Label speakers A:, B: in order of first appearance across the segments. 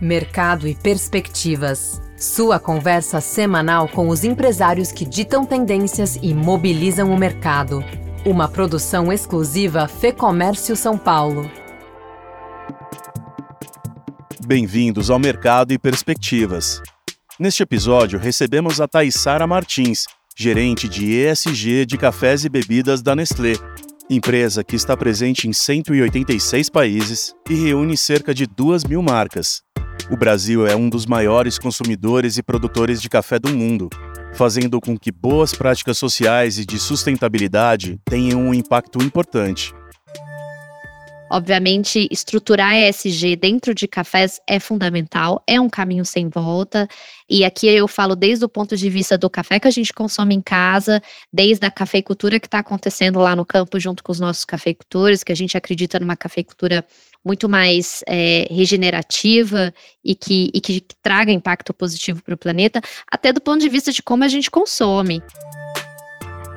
A: Mercado e Perspectivas. Sua conversa semanal com os empresários que ditam tendências e mobilizam o mercado. Uma produção exclusiva Fê Comércio São Paulo.
B: Bem-vindos ao Mercado e Perspectivas. Neste episódio, recebemos a Thaissara Martins, gerente de ESG de cafés e bebidas da Nestlé, empresa que está presente em 186 países e reúne cerca de 2 mil marcas. O Brasil é um dos maiores consumidores e produtores de café do mundo, fazendo com que boas práticas sociais e de sustentabilidade tenham um impacto importante.
C: Obviamente, estruturar ESG dentro de cafés é fundamental, é um caminho sem volta. E aqui eu falo desde o ponto de vista do café que a gente consome em casa, desde a cafeicultura que está acontecendo lá no campo junto com os nossos cafeicultores, que a gente acredita numa cafeicultura muito mais é, regenerativa e que, e que traga impacto positivo para o planeta, até do ponto de vista de como a gente consome.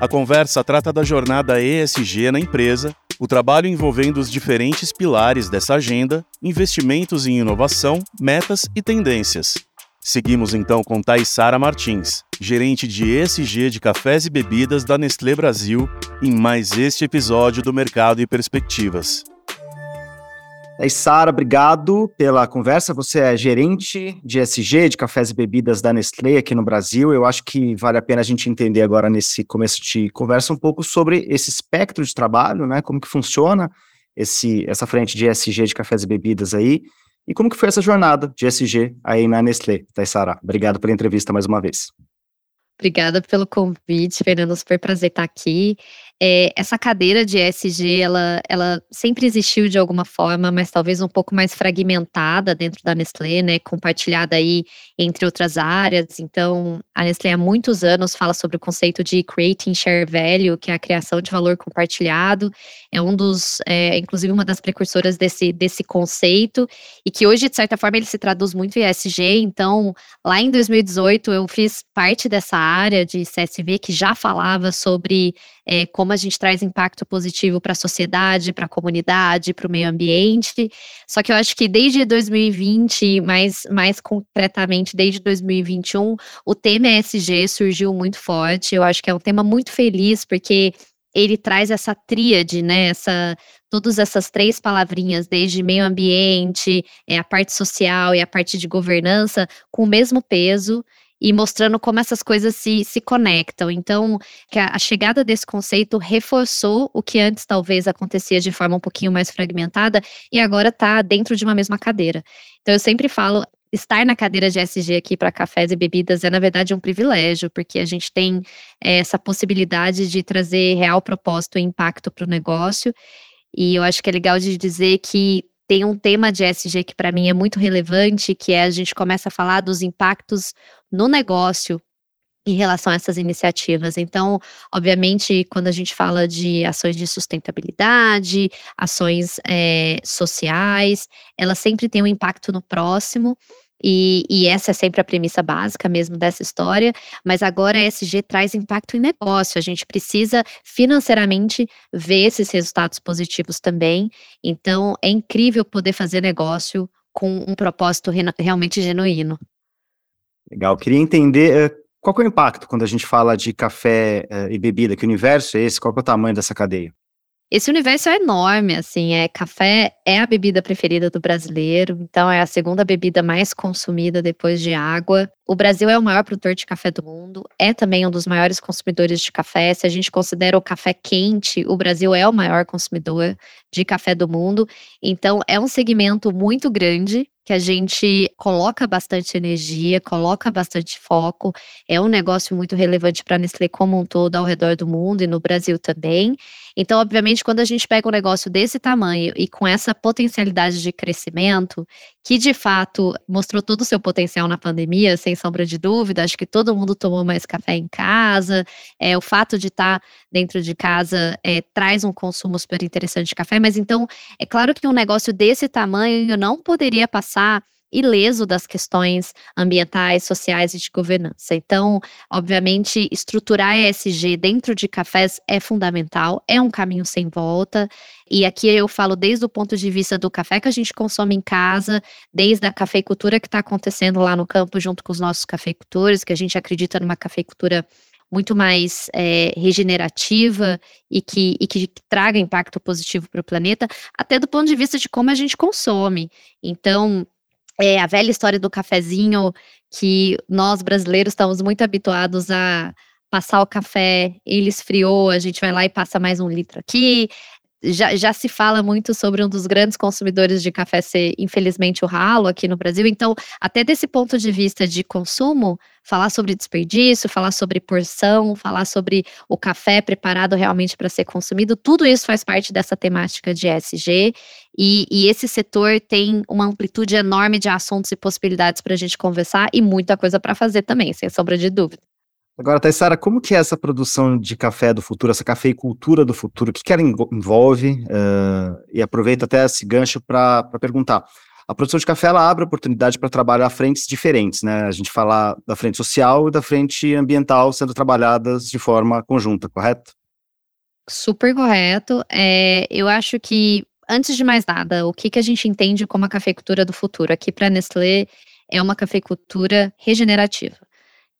B: A conversa trata da jornada ESG na empresa o trabalho envolvendo os diferentes pilares dessa agenda, investimentos em inovação, metas e tendências. Seguimos então com Taissara Martins, gerente de ESG de cafés e bebidas da Nestlé Brasil, em mais este episódio do Mercado e Perspectivas.
D: Daí, Sara, obrigado pela conversa. Você é gerente de SG, de cafés e bebidas da Nestlé aqui no Brasil. Eu acho que vale a pena a gente entender agora nesse começo de conversa um pouco sobre esse espectro de trabalho, né? Como que funciona esse, essa frente de SG de cafés e bebidas aí. E como que foi essa jornada de SG aí na Nestlé, Sara? Obrigado pela entrevista mais uma vez.
C: Obrigada pelo convite, Fernando. Super prazer estar aqui. É, essa cadeira de ESG, ela, ela sempre existiu de alguma forma, mas talvez um pouco mais fragmentada dentro da Nestlé, né, compartilhada aí entre outras áreas. Então, a Nestlé há muitos anos fala sobre o conceito de Creating Share Value, que é a criação de valor compartilhado. É um dos, é, inclusive uma das precursoras desse, desse conceito, e que hoje, de certa forma, ele se traduz muito em ESG. Então, lá em 2018, eu fiz parte dessa área de CSV que já falava sobre é, como a gente traz impacto positivo para a sociedade, para a comunidade, para o meio ambiente. Só que eu acho que desde 2020, mais, mais concretamente desde 2021, o tema ESG surgiu muito forte. Eu acho que é um tema muito feliz, porque ele traz essa tríade, né? Essa, todas essas três palavrinhas, desde meio ambiente, é, a parte social e a parte de governança, com o mesmo peso e mostrando como essas coisas se, se conectam. Então, que a, a, chegada desse conceito reforçou o que antes talvez acontecia de forma um pouquinho mais fragmentada e agora está dentro de uma mesma cadeira. Então, eu sempre falo. Estar na cadeira de SG aqui para cafés e bebidas é, na verdade, um privilégio, porque a gente tem é, essa possibilidade de trazer real propósito e impacto para o negócio. E eu acho que é legal de dizer que tem um tema de SG que para mim é muito relevante, que é a gente começa a falar dos impactos no negócio em relação a essas iniciativas. Então, obviamente, quando a gente fala de ações de sustentabilidade, ações é, sociais, elas sempre têm um impacto no próximo. E, e, essa é sempre a premissa básica mesmo dessa história, mas agora a ESG traz impacto em negócio. A gente precisa financeiramente ver esses resultados positivos também. Então, é incrível poder fazer negócio com um propósito re realmente genuíno.
D: Legal. Queria entender uh, qual é o impacto quando a gente fala de café uh, e bebida, que universo é esse? Qual é o tamanho dessa cadeia?
C: Esse universo é enorme, assim, é café é a bebida preferida do brasileiro, então é a segunda bebida mais consumida depois de água. O Brasil é o maior produtor de café do mundo, é também um dos maiores consumidores de café. Se a gente considera o café quente, o Brasil é o maior consumidor de café do mundo. Então é um segmento muito grande que a gente coloca bastante energia, coloca bastante foco. É um negócio muito relevante para a Nestlé como um todo ao redor do mundo e no Brasil também. Então, obviamente, quando a gente pega um negócio desse tamanho e com essa potencialidade de crescimento, que de fato mostrou todo o seu potencial na pandemia, sem sombra de dúvida, acho que todo mundo tomou mais café em casa, é, o fato de estar tá dentro de casa é, traz um consumo super interessante de café, mas então, é claro que um negócio desse tamanho não poderia passar ileso das questões ambientais, sociais e de governança. Então, obviamente, estruturar ESG dentro de cafés é fundamental, é um caminho sem volta. E aqui eu falo desde o ponto de vista do café que a gente consome em casa, desde a cafeicultura que está acontecendo lá no campo junto com os nossos cafeicultores, que a gente acredita numa cafeicultura muito mais é, regenerativa e que, e que traga impacto positivo para o planeta, até do ponto de vista de como a gente consome. Então, é a velha história do cafezinho que nós brasileiros estamos muito habituados a passar o café, ele esfriou, a gente vai lá e passa mais um litro aqui, já, já se fala muito sobre um dos grandes consumidores de café ser, infelizmente, o ralo aqui no Brasil. Então, até desse ponto de vista de consumo, falar sobre desperdício, falar sobre porção, falar sobre o café preparado realmente para ser consumido, tudo isso faz parte dessa temática de ESG. E, e esse setor tem uma amplitude enorme de assuntos e possibilidades para a gente conversar e muita coisa para fazer também, sem sombra de dúvida.
D: Agora, Taissara, como que é essa produção de café do futuro, essa cafeicultura do futuro? O que, que ela envolve? Uh, e aproveito até esse gancho para perguntar. A produção de café ela abre oportunidade para trabalhar frentes diferentes, né? A gente fala da frente social e da frente ambiental sendo trabalhadas de forma conjunta, correto?
C: Super correto. É, eu acho que, antes de mais nada, o que, que a gente entende como a cafeicultura do futuro? Aqui para a Nestlé é uma cafeicultura regenerativa.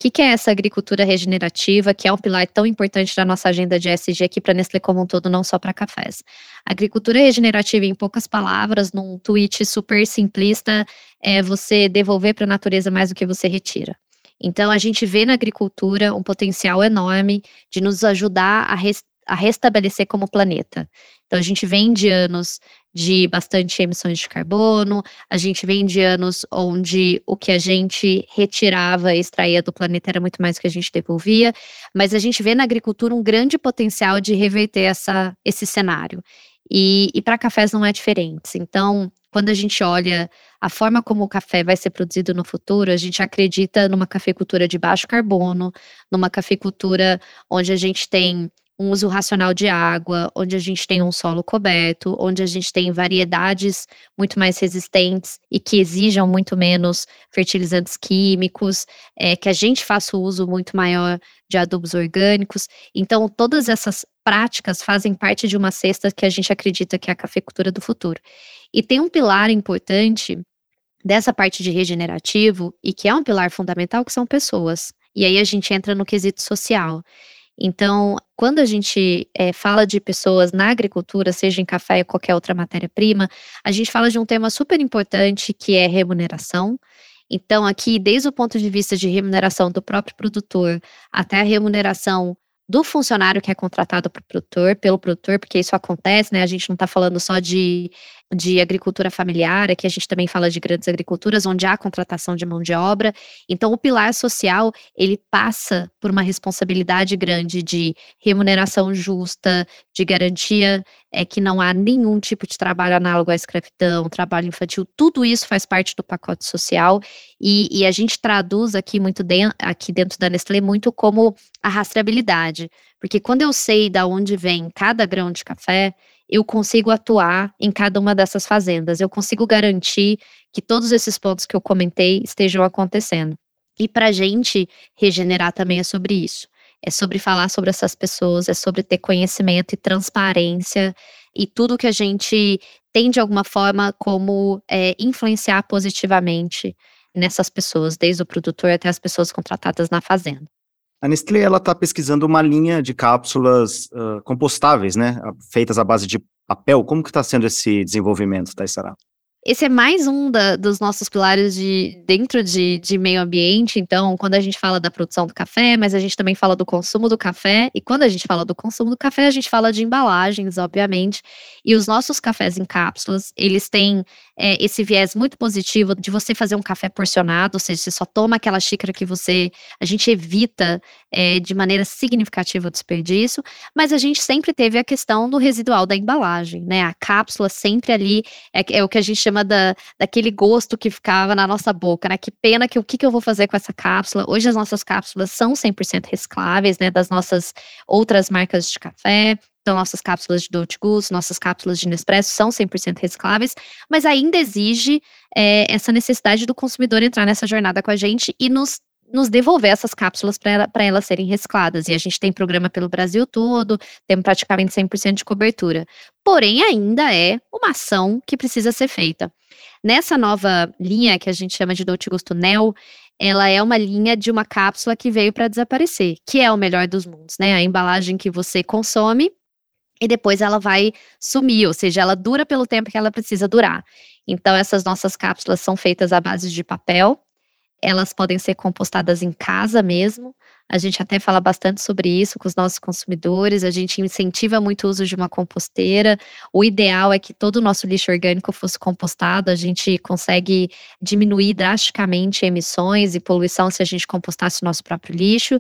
C: O que, é essa agricultura regenerativa, que é um pilar tão importante da nossa agenda de SG aqui para Nestlé como um todo, não só para cafés? Agricultura regenerativa, em poucas palavras, num tweet super simplista, é você devolver para a natureza mais do que você retira. Então, a gente vê na agricultura um potencial enorme de nos ajudar a, a restabelecer como planeta. Então, a gente vem de anos de bastante emissões de carbono, a gente vem de anos onde o que a gente retirava e extraía do planeta era muito mais do que a gente devolvia, mas a gente vê na agricultura um grande potencial de reverter essa, esse cenário. E, e para cafés não é diferente. Então, quando a gente olha a forma como o café vai ser produzido no futuro, a gente acredita numa cafeicultura de baixo carbono, numa cafeicultura onde a gente tem um uso racional de água, onde a gente tem um solo coberto, onde a gente tem variedades muito mais resistentes e que exijam muito menos fertilizantes químicos, é, que a gente faça o uso muito maior de adubos orgânicos. Então, todas essas práticas fazem parte de uma cesta que a gente acredita que é a cafeicultura do futuro. E tem um pilar importante dessa parte de regenerativo e que é um pilar fundamental que são pessoas. E aí a gente entra no quesito social. Então, quando a gente é, fala de pessoas na agricultura, seja em café ou qualquer outra matéria-prima, a gente fala de um tema super importante que é remuneração. Então, aqui, desde o ponto de vista de remuneração do próprio produtor até a remuneração do funcionário que é contratado pro produtor, pelo produtor, porque isso acontece, né? A gente não está falando só de de agricultura familiar, aqui a gente também fala de grandes agriculturas, onde há contratação de mão de obra. Então, o pilar social, ele passa por uma responsabilidade grande de remuneração justa, de garantia é que não há nenhum tipo de trabalho análogo à escravidão, trabalho infantil, tudo isso faz parte do pacote social e, e a gente traduz aqui muito de, aqui dentro da Nestlé muito como a rastreabilidade, porque quando eu sei da onde vem cada grão de café, eu consigo atuar em cada uma dessas fazendas. Eu consigo garantir que todos esses pontos que eu comentei estejam acontecendo. E para a gente regenerar também é sobre isso. É sobre falar sobre essas pessoas, é sobre ter conhecimento e transparência e tudo que a gente tem de alguma forma como é, influenciar positivamente nessas pessoas, desde o produtor até as pessoas contratadas na fazenda.
D: A Nestlé ela está pesquisando uma linha de cápsulas uh, compostáveis, né, feitas à base de papel. Como que está sendo esse desenvolvimento, Taissara?
C: Esse é mais um da, dos nossos pilares de dentro de, de meio ambiente. Então, quando a gente fala da produção do café, mas a gente também fala do consumo do café. E quando a gente fala do consumo do café, a gente fala de embalagens, obviamente. E os nossos cafés em cápsulas, eles têm é, esse viés muito positivo de você fazer um café porcionado, ou seja, você só toma aquela xícara que você. A gente evita é, de maneira significativa o desperdício, mas a gente sempre teve a questão do residual da embalagem, né? A cápsula sempre ali é, é o que a gente chama da, daquele gosto que ficava na nossa boca, né? Que pena que o que, que eu vou fazer com essa cápsula? Hoje as nossas cápsulas são 100% recicláveis, né? Das nossas outras marcas de café. Então, nossas cápsulas de Dolce Gusto, nossas cápsulas de Nespresso são 100% recicláveis, mas ainda exige é, essa necessidade do consumidor entrar nessa jornada com a gente e nos nos devolver essas cápsulas para ela, elas serem recicladas. E a gente tem programa pelo Brasil todo, temos praticamente 100% de cobertura. Porém, ainda é uma ação que precisa ser feita. Nessa nova linha que a gente chama de Dolce Gusto Nel, ela é uma linha de uma cápsula que veio para desaparecer, que é o melhor dos mundos, né? A embalagem que você consome e depois ela vai sumir, ou seja, ela dura pelo tempo que ela precisa durar. Então, essas nossas cápsulas são feitas à base de papel, elas podem ser compostadas em casa mesmo. A gente até fala bastante sobre isso com os nossos consumidores. A gente incentiva muito o uso de uma composteira. O ideal é que todo o nosso lixo orgânico fosse compostado. A gente consegue diminuir drasticamente emissões e poluição se a gente compostasse o nosso próprio lixo.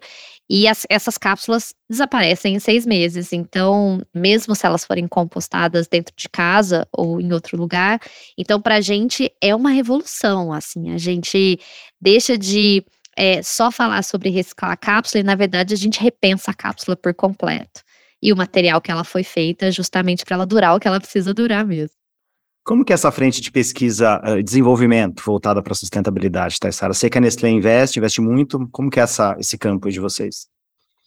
C: E as, essas cápsulas desaparecem em seis meses. Então, mesmo se elas forem compostadas dentro de casa ou em outro lugar, então para a gente é uma revolução. Assim, a gente deixa de é, só falar sobre reciclar a cápsula e, na verdade, a gente repensa a cápsula por completo. E o material que ela foi feita justamente para ela durar o que ela precisa durar mesmo.
D: Como que essa frente de pesquisa e uh, desenvolvimento voltada para a sustentabilidade, Taissara? Sei que a Nestlé investe, investe muito. Como que é essa, esse campo de vocês?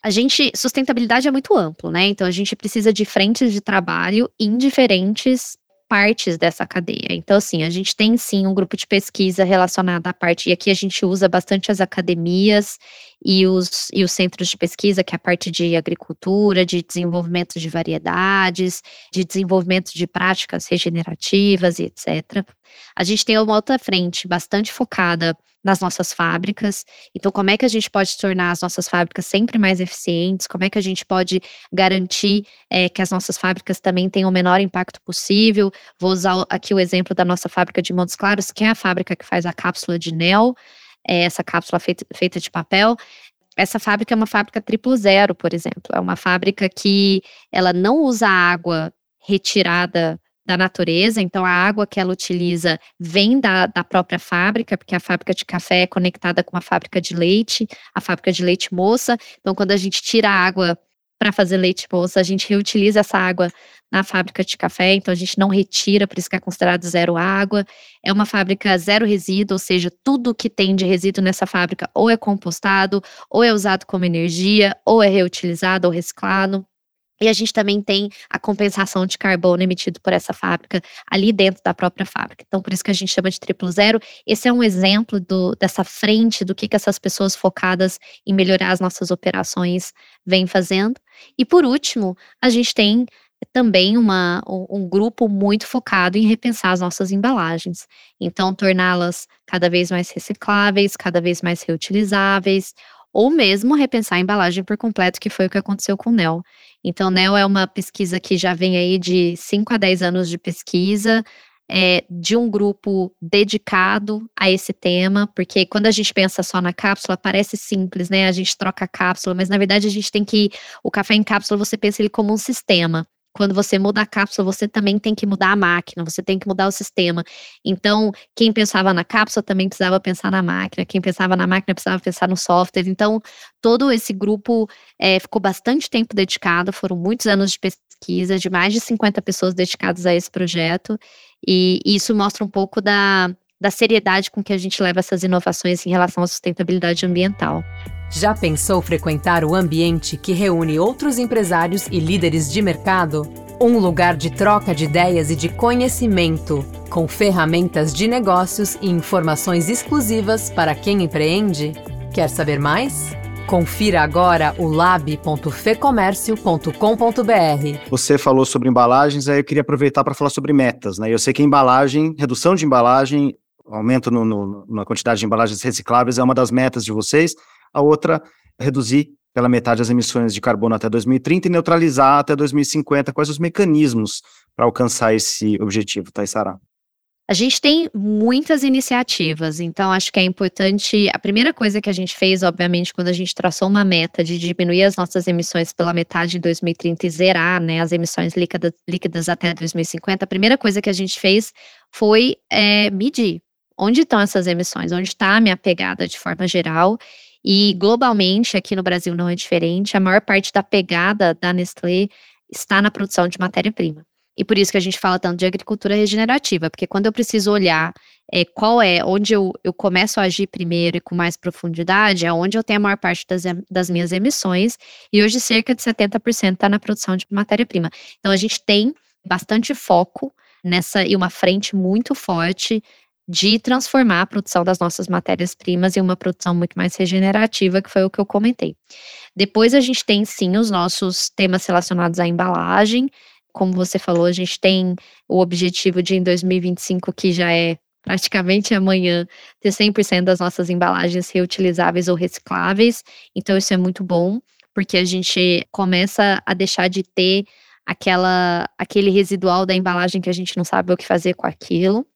C: A gente, sustentabilidade é muito amplo, né? Então a gente precisa de frentes de trabalho em diferentes partes dessa cadeia. Então, assim, a gente tem sim um grupo de pesquisa relacionado à parte, e aqui a gente usa bastante as academias e os, e os centros de pesquisa, que é a parte de agricultura, de desenvolvimento de variedades, de desenvolvimento de práticas regenerativas e etc. A gente tem uma outra frente bastante focada nas nossas fábricas. Então, como é que a gente pode tornar as nossas fábricas sempre mais eficientes? Como é que a gente pode garantir é, que as nossas fábricas também tenham o menor impacto possível? Vou usar aqui o exemplo da nossa fábrica de Montes Claros, que é a fábrica que faz a cápsula de NEL, é essa cápsula feita, feita de papel. Essa fábrica é uma fábrica triplo zero, por exemplo. É uma fábrica que ela não usa água retirada da natureza, então a água que ela utiliza vem da, da própria fábrica, porque a fábrica de café é conectada com a fábrica de leite, a fábrica de leite moça. Então, quando a gente tira a água para fazer leite moça, a gente reutiliza essa água na fábrica de café, então a gente não retira, por isso que é considerado zero água. É uma fábrica zero resíduo, ou seja, tudo que tem de resíduo nessa fábrica ou é compostado, ou é usado como energia, ou é reutilizado ou reciclado. E a gente também tem a compensação de carbono emitido por essa fábrica ali dentro da própria fábrica. Então, por isso que a gente chama de triplo zero. Esse é um exemplo do, dessa frente, do que, que essas pessoas focadas em melhorar as nossas operações vêm fazendo. E por último, a gente tem também uma, um grupo muito focado em repensar as nossas embalagens. Então, torná-las cada vez mais recicláveis, cada vez mais reutilizáveis, ou mesmo repensar a embalagem por completo, que foi o que aconteceu com o NEL. Então, NEL é uma pesquisa que já vem aí de 5 a 10 anos de pesquisa, é, de um grupo dedicado a esse tema, porque quando a gente pensa só na cápsula, parece simples, né? A gente troca a cápsula, mas na verdade a gente tem que. O café em cápsula, você pensa ele como um sistema quando você muda a cápsula, você também tem que mudar a máquina, você tem que mudar o sistema. Então, quem pensava na cápsula também precisava pensar na máquina, quem pensava na máquina precisava pensar no software. Então, todo esse grupo é, ficou bastante tempo dedicado, foram muitos anos de pesquisa, de mais de 50 pessoas dedicadas a esse projeto, e isso mostra um pouco da, da seriedade com que a gente leva essas inovações em relação à sustentabilidade ambiental.
A: Já pensou frequentar o ambiente que reúne outros empresários e líderes de mercado? Um lugar de troca de ideias e de conhecimento, com ferramentas de negócios e informações exclusivas para quem empreende? Quer saber mais? Confira agora o lab.fecomércio.com.br.
D: Você falou sobre embalagens, aí eu queria aproveitar para falar sobre metas, né? Eu sei que embalagem, redução de embalagem, aumento no, no, na quantidade de embalagens recicláveis é uma das metas de vocês a outra reduzir pela metade as emissões de carbono até 2030 e neutralizar até 2050. Quais os mecanismos para alcançar esse objetivo, Taissara?
C: A gente tem muitas iniciativas, então acho que é importante. A primeira coisa que a gente fez, obviamente, quando a gente traçou uma meta de diminuir as nossas emissões pela metade em 2030 e zerar né, as emissões líquidas, líquidas até 2050, a primeira coisa que a gente fez foi é, medir onde estão essas emissões, onde está a minha pegada de forma geral e globalmente, aqui no Brasil não é diferente, a maior parte da pegada da Nestlé está na produção de matéria-prima. E por isso que a gente fala tanto de agricultura regenerativa, porque quando eu preciso olhar é, qual é, onde eu, eu começo a agir primeiro e com mais profundidade, é onde eu tenho a maior parte das, das minhas emissões, e hoje cerca de 70% está na produção de matéria-prima. Então a gente tem bastante foco nessa e uma frente muito forte de transformar a produção das nossas matérias-primas em uma produção muito mais regenerativa, que foi o que eu comentei. Depois a gente tem sim os nossos temas relacionados à embalagem, como você falou, a gente tem o objetivo de em 2025, que já é praticamente amanhã, ter 100% das nossas embalagens reutilizáveis ou recicláveis. Então, isso é muito bom, porque a gente começa a deixar de ter aquela, aquele residual da embalagem que a gente não sabe o que fazer com aquilo.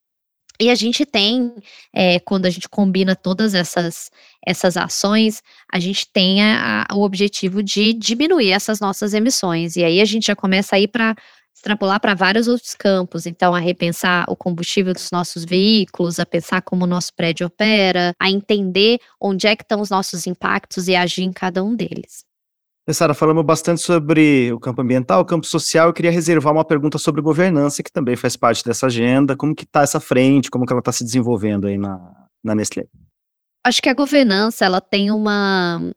C: E a gente tem, é, quando a gente combina todas essas, essas ações, a gente tem a, a, o objetivo de diminuir essas nossas emissões. E aí a gente já começa a ir para extrapolar para vários outros campos. Então, a repensar o combustível dos nossos veículos, a pensar como o nosso prédio opera, a entender onde é que estão os nossos impactos e agir em cada um deles.
D: Sara, falamos bastante sobre o campo ambiental, o campo social. Eu queria reservar uma pergunta sobre governança, que também faz parte dessa agenda. Como que está essa frente, como que ela está se desenvolvendo aí na, na Nestlé?
C: Acho que a governança, ela tem uma...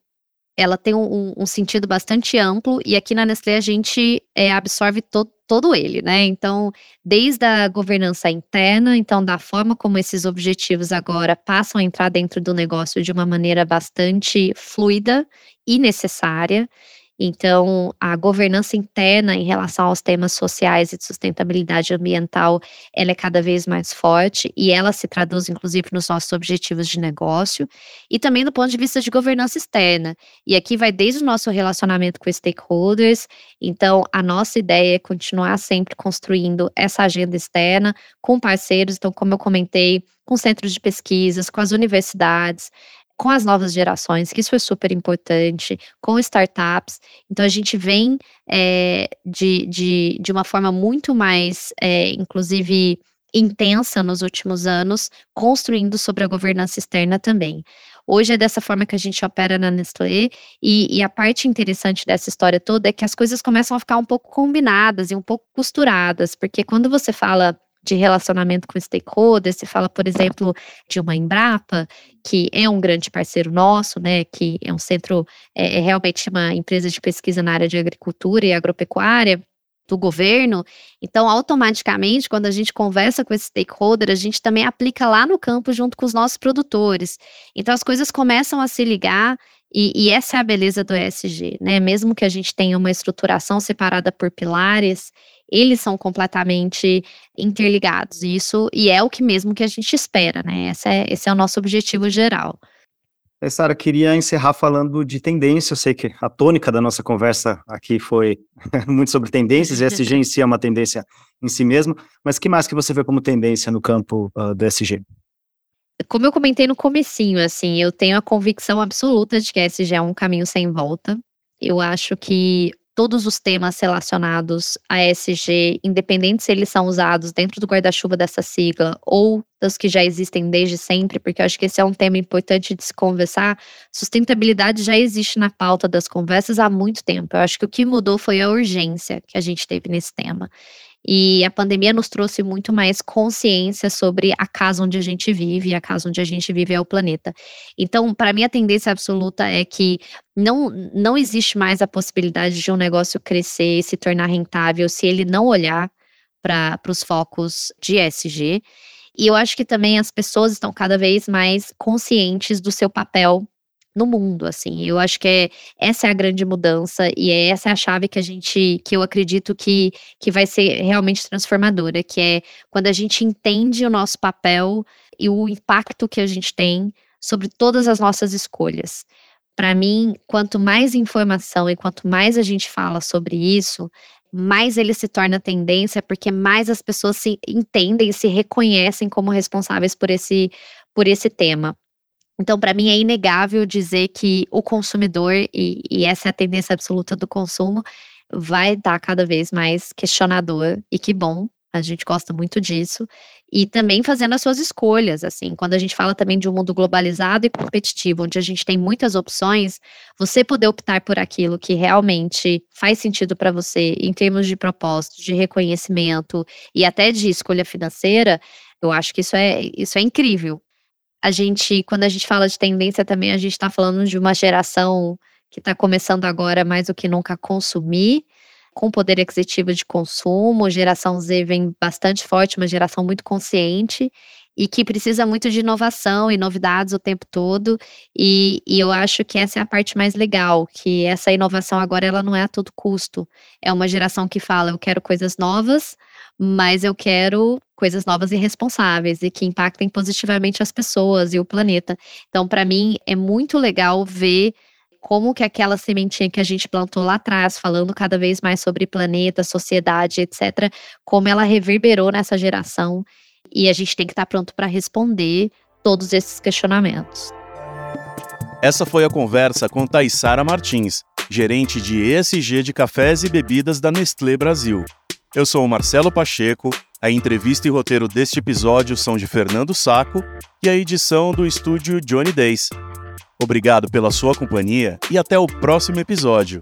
C: Ela tem um, um sentido bastante amplo e aqui na Nestlé a gente é, absorve to, todo ele, né? Então, desde a governança interna, então da forma como esses objetivos agora passam a entrar dentro do negócio de uma maneira bastante fluida e necessária. Então, a governança interna em relação aos temas sociais e de sustentabilidade ambiental, ela é cada vez mais forte e ela se traduz, inclusive, nos nossos objetivos de negócio e também do ponto de vista de governança externa. E aqui vai desde o nosso relacionamento com stakeholders. Então, a nossa ideia é continuar sempre construindo essa agenda externa com parceiros. Então, como eu comentei, com centros de pesquisas, com as universidades, com as novas gerações, que isso é super importante, com startups. Então, a gente vem é, de, de, de uma forma muito mais, é, inclusive, intensa nos últimos anos, construindo sobre a governança externa também. Hoje é dessa forma que a gente opera na Nestlé, e, e, a parte interessante dessa história toda é que as coisas começam a ficar um pouco combinadas e um pouco costuradas, porque quando você fala de relacionamento com stakeholders, se fala, por exemplo, de uma Embrapa, que é um grande parceiro nosso, né, que é um centro, é, é realmente uma empresa de pesquisa na área de agricultura e agropecuária, do governo. Então, automaticamente, quando a gente conversa com esse stakeholder, a gente também aplica lá no campo junto com os nossos produtores. Então, as coisas começam a se ligar e, e, essa é a beleza do ESG, né? Mesmo que a gente tenha uma estruturação separada por pilares, eles são completamente interligados. E isso e é o que mesmo que a gente espera, né? Esse é, esse é o nosso objetivo geral.
D: É, Sara, queria encerrar falando de tendência. Eu sei que a tônica da nossa conversa aqui foi muito sobre tendências, e SG em si é uma tendência em si mesmo, mas que mais que você vê como tendência no campo uh, do SG?
C: Como eu comentei no comecinho, assim, eu tenho a convicção absoluta de que SG é um caminho sem volta. Eu acho que todos os temas relacionados a ESG, independente se eles são usados dentro do guarda-chuva dessa sigla ou das que já existem desde sempre, porque eu acho que esse é um tema importante de se conversar. Sustentabilidade já existe na pauta das conversas há muito tempo. Eu acho que o que mudou foi a urgência que a gente teve nesse tema. E a pandemia nos trouxe muito mais consciência sobre a casa onde a gente vive, a casa onde a gente vive é o planeta. Então, para mim, a tendência absoluta é que não, não existe mais a possibilidade de um negócio crescer e se tornar rentável se ele não olhar para os focos de ESG. E eu acho que também as pessoas estão cada vez mais conscientes do seu papel no mundo, assim. Eu acho que é, essa é a grande mudança e é essa é a chave que a gente, que eu acredito que, que vai ser realmente transformadora, que é quando a gente entende o nosso papel e o impacto que a gente tem sobre todas as nossas escolhas. Para mim, quanto mais informação e quanto mais a gente fala sobre isso, mais ele se torna tendência, porque mais as pessoas se entendem e se reconhecem como responsáveis por esse, por esse tema. Então, para mim, é inegável dizer que o consumidor, e, e, essa é a tendência absoluta do consumo, vai estar cada vez mais questionador, e que bom. A gente gosta muito disso. E também fazendo as suas escolhas, assim. Quando a gente fala também de um mundo globalizado e competitivo, onde a gente tem muitas opções, você poder optar por aquilo que realmente faz sentido para você em termos de propósito, de reconhecimento e até de escolha financeira, eu acho que isso é, isso é incrível. A gente, quando a gente fala de tendência também, a gente está falando de uma geração que está começando agora mais do que nunca a consumir com poder aquisitivo de consumo, geração Z vem bastante forte, uma geração muito consciente e que precisa muito de inovação e novidades o tempo todo. E, e, eu acho que essa é a parte mais legal, que essa inovação agora ela não é a todo custo. É uma geração que fala, eu quero coisas novas, mas eu quero coisas novas e responsáveis e que impactem positivamente as pessoas e o planeta. Então, para mim, é muito legal ver como que aquela sementinha que a gente plantou lá atrás, falando cada vez mais sobre planeta, sociedade, etc., como ela reverberou nessa geração e a gente tem que estar pronto para responder todos esses questionamentos.
B: Essa foi a conversa com Taissara Martins, gerente de ESG de cafés e bebidas da Nestlé Brasil. Eu sou o Marcelo Pacheco, a entrevista e roteiro deste episódio são de Fernando Saco e a edição do estúdio Johnny Days. Obrigado pela sua companhia e até o próximo episódio.